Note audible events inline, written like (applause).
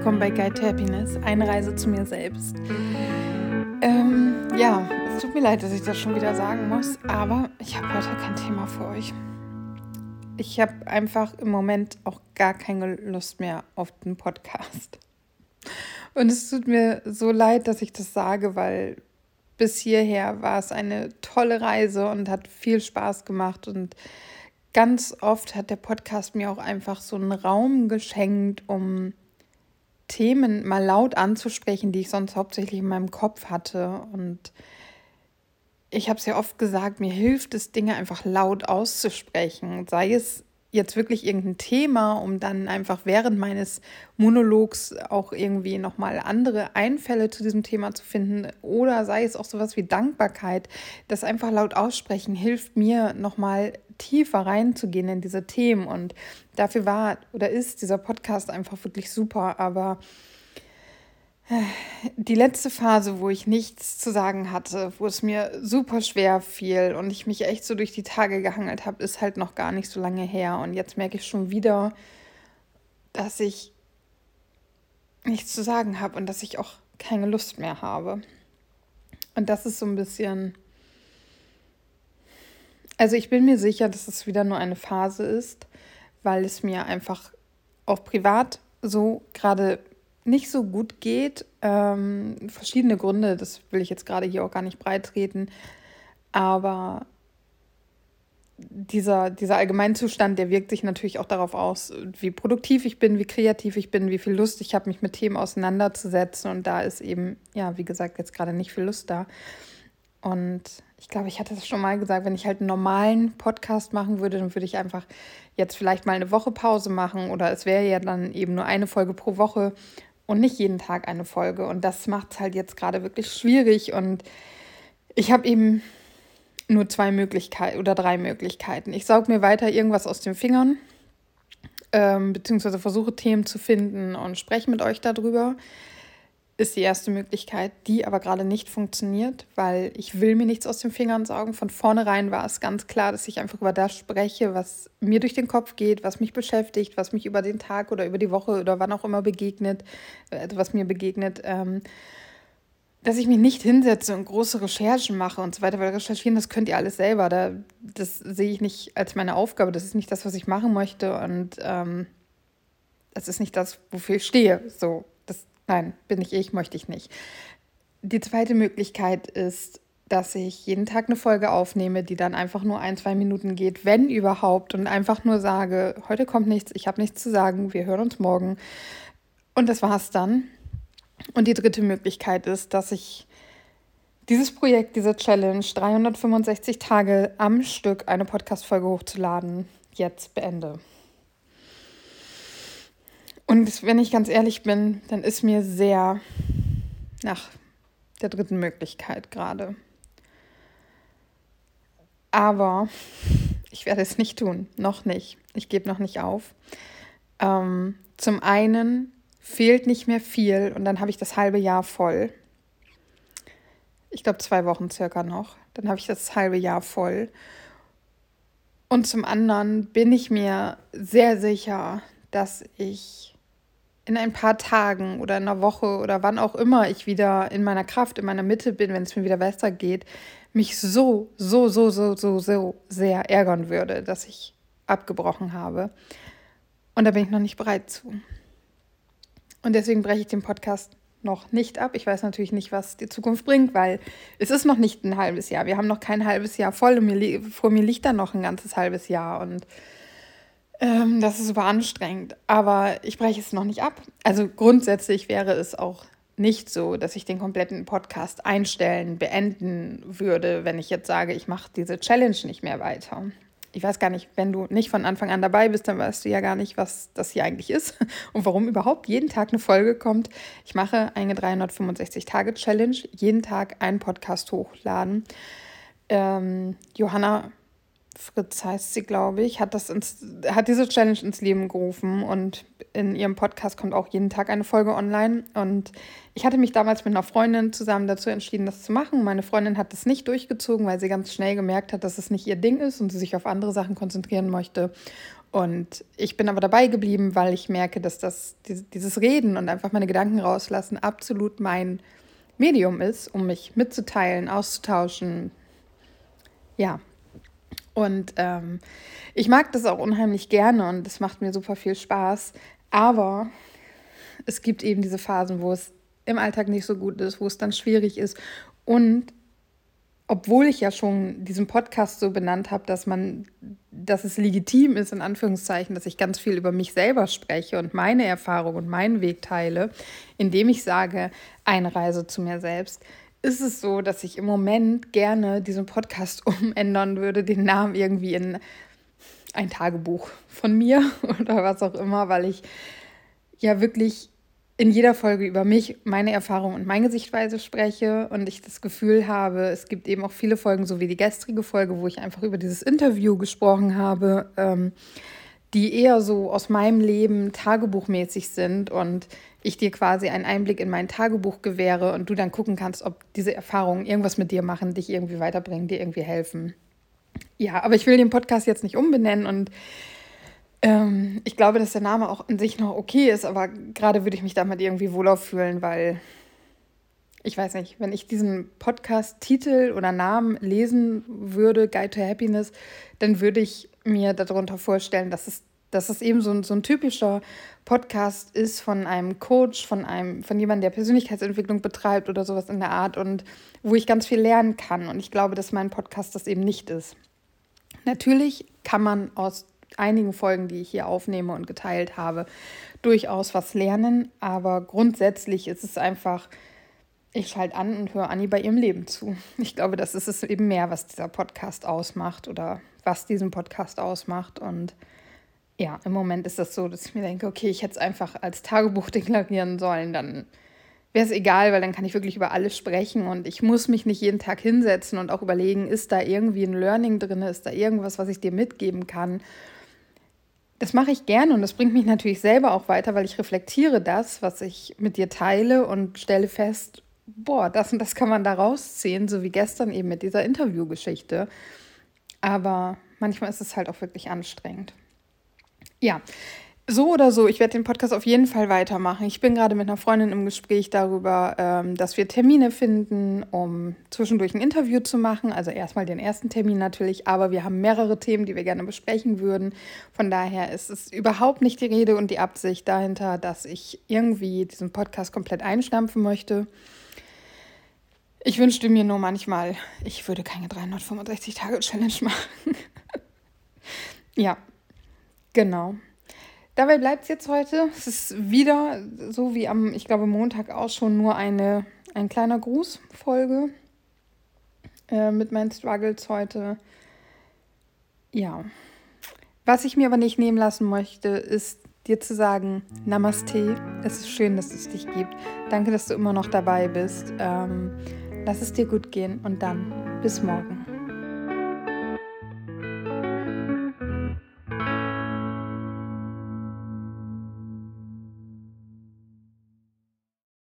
willkommen bei Guide to Happiness, eine Reise zu mir selbst. Ähm, ja, es tut mir leid, dass ich das schon wieder sagen muss, aber ich habe heute kein Thema für euch. Ich habe einfach im Moment auch gar keine Lust mehr auf den Podcast. Und es tut mir so leid, dass ich das sage, weil bis hierher war es eine tolle Reise und hat viel Spaß gemacht und ganz oft hat der Podcast mir auch einfach so einen Raum geschenkt, um Themen mal laut anzusprechen, die ich sonst hauptsächlich in meinem Kopf hatte. Und ich habe es ja oft gesagt, mir hilft es, Dinge einfach laut auszusprechen. Sei es jetzt wirklich irgendein Thema, um dann einfach während meines Monologs auch irgendwie nochmal andere Einfälle zu diesem Thema zu finden. Oder sei es auch sowas wie Dankbarkeit. Das einfach laut aussprechen hilft mir nochmal tiefer reinzugehen in diese Themen. Und dafür war oder ist dieser Podcast einfach wirklich super. Aber äh, die letzte Phase, wo ich nichts zu sagen hatte, wo es mir super schwer fiel und ich mich echt so durch die Tage gehangelt habe, ist halt noch gar nicht so lange her. Und jetzt merke ich schon wieder, dass ich nichts zu sagen habe und dass ich auch keine Lust mehr habe. Und das ist so ein bisschen also ich bin mir sicher, dass es wieder nur eine Phase ist, weil es mir einfach auch privat so gerade nicht so gut geht. Ähm, verschiedene Gründe, das will ich jetzt gerade hier auch gar nicht breit treten. Aber dieser, dieser Allgemeinzustand, der wirkt sich natürlich auch darauf aus, wie produktiv ich bin, wie kreativ ich bin, wie viel Lust ich habe, mich mit Themen auseinanderzusetzen. Und da ist eben, ja, wie gesagt, jetzt gerade nicht viel Lust da. Und ich glaube, ich hatte es schon mal gesagt, wenn ich halt einen normalen Podcast machen würde, dann würde ich einfach jetzt vielleicht mal eine Woche Pause machen oder es wäre ja dann eben nur eine Folge pro Woche und nicht jeden Tag eine Folge. Und das macht es halt jetzt gerade wirklich schwierig. Und ich habe eben nur zwei Möglichkeiten oder drei Möglichkeiten. Ich saug mir weiter irgendwas aus den Fingern, ähm, beziehungsweise versuche Themen zu finden und spreche mit euch darüber ist die erste Möglichkeit, die aber gerade nicht funktioniert, weil ich will mir nichts aus den Fingern saugen. Von vornherein war es ganz klar, dass ich einfach über das spreche, was mir durch den Kopf geht, was mich beschäftigt, was mich über den Tag oder über die Woche oder wann auch immer begegnet, also was mir begegnet. Ähm, dass ich mich nicht hinsetze und große Recherchen mache und so weiter, weil recherchieren, das könnt ihr alles selber. Da, das sehe ich nicht als meine Aufgabe. Das ist nicht das, was ich machen möchte und ähm, das ist nicht das, wofür ich stehe. So, Nein, bin ich ich, möchte ich nicht. Die zweite Möglichkeit ist, dass ich jeden Tag eine Folge aufnehme, die dann einfach nur ein, zwei Minuten geht, wenn überhaupt, und einfach nur sage, heute kommt nichts, ich habe nichts zu sagen, wir hören uns morgen. Und das war's dann. Und die dritte Möglichkeit ist, dass ich dieses Projekt, diese Challenge, 365 Tage am Stück eine Podcast-Folge hochzuladen, jetzt beende. Und wenn ich ganz ehrlich bin, dann ist mir sehr nach der dritten Möglichkeit gerade. Aber ich werde es nicht tun, noch nicht. Ich gebe noch nicht auf. Ähm, zum einen fehlt nicht mehr viel und dann habe ich das halbe Jahr voll. Ich glaube zwei Wochen circa noch. Dann habe ich das halbe Jahr voll. Und zum anderen bin ich mir sehr sicher, dass ich in ein paar Tagen oder in einer Woche oder wann auch immer ich wieder in meiner Kraft, in meiner Mitte bin, wenn es mir wieder besser geht, mich so, so, so, so, so, so sehr ärgern würde, dass ich abgebrochen habe. Und da bin ich noch nicht bereit zu. Und deswegen breche ich den Podcast noch nicht ab. Ich weiß natürlich nicht, was die Zukunft bringt, weil es ist noch nicht ein halbes Jahr. Wir haben noch kein halbes Jahr voll und mir, vor mir liegt dann noch ein ganzes halbes Jahr. Und ähm, das ist super anstrengend, aber ich breche es noch nicht ab. Also grundsätzlich wäre es auch nicht so, dass ich den kompletten Podcast einstellen, beenden würde, wenn ich jetzt sage, ich mache diese Challenge nicht mehr weiter. Ich weiß gar nicht, wenn du nicht von Anfang an dabei bist, dann weißt du ja gar nicht, was das hier eigentlich ist (laughs) und warum überhaupt jeden Tag eine Folge kommt. Ich mache eine 365-Tage-Challenge, jeden Tag einen Podcast hochladen. Ähm, Johanna Fritz heißt sie, glaube ich, hat, das ins, hat diese Challenge ins Leben gerufen und in ihrem Podcast kommt auch jeden Tag eine Folge online. Und ich hatte mich damals mit einer Freundin zusammen dazu entschieden, das zu machen. Meine Freundin hat das nicht durchgezogen, weil sie ganz schnell gemerkt hat, dass es nicht ihr Ding ist und sie sich auf andere Sachen konzentrieren möchte. Und ich bin aber dabei geblieben, weil ich merke, dass das dieses Reden und einfach meine Gedanken rauslassen absolut mein Medium ist, um mich mitzuteilen, auszutauschen. Ja. Und ähm, ich mag das auch unheimlich gerne und es macht mir super viel Spaß. Aber es gibt eben diese Phasen, wo es im Alltag nicht so gut ist, wo es dann schwierig ist. Und obwohl ich ja schon diesen Podcast so benannt habe, dass man, dass es legitim ist, in Anführungszeichen, dass ich ganz viel über mich selber spreche und meine Erfahrung und meinen Weg teile, indem ich sage, eine Reise zu mir selbst, ist es so, dass ich im Moment gerne diesen Podcast (laughs) umändern würde, den Namen irgendwie in ein Tagebuch von mir (laughs) oder was auch immer, weil ich ja wirklich in jeder Folge über mich, meine Erfahrung und meine Sichtweise spreche und ich das Gefühl habe, es gibt eben auch viele Folgen, so wie die gestrige Folge, wo ich einfach über dieses Interview gesprochen habe, ähm, die eher so aus meinem Leben tagebuchmäßig sind und ich dir quasi einen Einblick in mein Tagebuch gewähre und du dann gucken kannst, ob diese Erfahrungen irgendwas mit dir machen, dich irgendwie weiterbringen, dir irgendwie helfen. Ja, aber ich will den Podcast jetzt nicht umbenennen und ähm, ich glaube, dass der Name auch in sich noch okay ist, aber gerade würde ich mich damit irgendwie wohler fühlen, weil ich weiß nicht, wenn ich diesen Podcast-Titel oder Namen lesen würde, Guide to Happiness, dann würde ich mir darunter vorstellen, dass es, dass es eben so ein, so ein typischer Podcast ist von einem Coach, von einem, von jemandem, der Persönlichkeitsentwicklung betreibt oder sowas in der Art und wo ich ganz viel lernen kann. Und ich glaube, dass mein Podcast das eben nicht ist. Natürlich kann man aus einigen Folgen, die ich hier aufnehme und geteilt habe, durchaus was lernen. Aber grundsätzlich ist es einfach, ich schalte an und höre Anni bei ihrem Leben zu. Ich glaube, das ist es eben mehr, was dieser Podcast ausmacht oder was diesen Podcast ausmacht. Und ja, im Moment ist das so, dass ich mir denke, okay, ich hätte es einfach als Tagebuch (laughs) deklarieren sollen, dann wäre es egal, weil dann kann ich wirklich über alles sprechen und ich muss mich nicht jeden Tag hinsetzen und auch überlegen, ist da irgendwie ein Learning drin, ist da irgendwas, was ich dir mitgeben kann das mache ich gerne und das bringt mich natürlich selber auch weiter, weil ich reflektiere das, was ich mit dir teile und stelle fest, boah, das und das kann man da rausziehen, so wie gestern eben mit dieser Interviewgeschichte. Aber manchmal ist es halt auch wirklich anstrengend. Ja, so oder so, ich werde den Podcast auf jeden Fall weitermachen. Ich bin gerade mit einer Freundin im Gespräch darüber, ähm, dass wir Termine finden, um zwischendurch ein Interview zu machen. Also erstmal den ersten Termin natürlich, aber wir haben mehrere Themen, die wir gerne besprechen würden. Von daher ist es überhaupt nicht die Rede und die Absicht dahinter, dass ich irgendwie diesen Podcast komplett einstampfen möchte. Ich wünschte mir nur manchmal, ich würde keine 365-Tage-Challenge machen. (laughs) ja, genau. Dabei bleibt es jetzt heute. Es ist wieder so wie am, ich glaube, Montag auch schon nur eine, ein kleiner Grußfolge äh, mit meinen Struggles heute. Ja. Was ich mir aber nicht nehmen lassen möchte, ist dir zu sagen, Namaste. Es ist schön, dass es dich gibt. Danke, dass du immer noch dabei bist. Ähm, lass es dir gut gehen und dann bis morgen.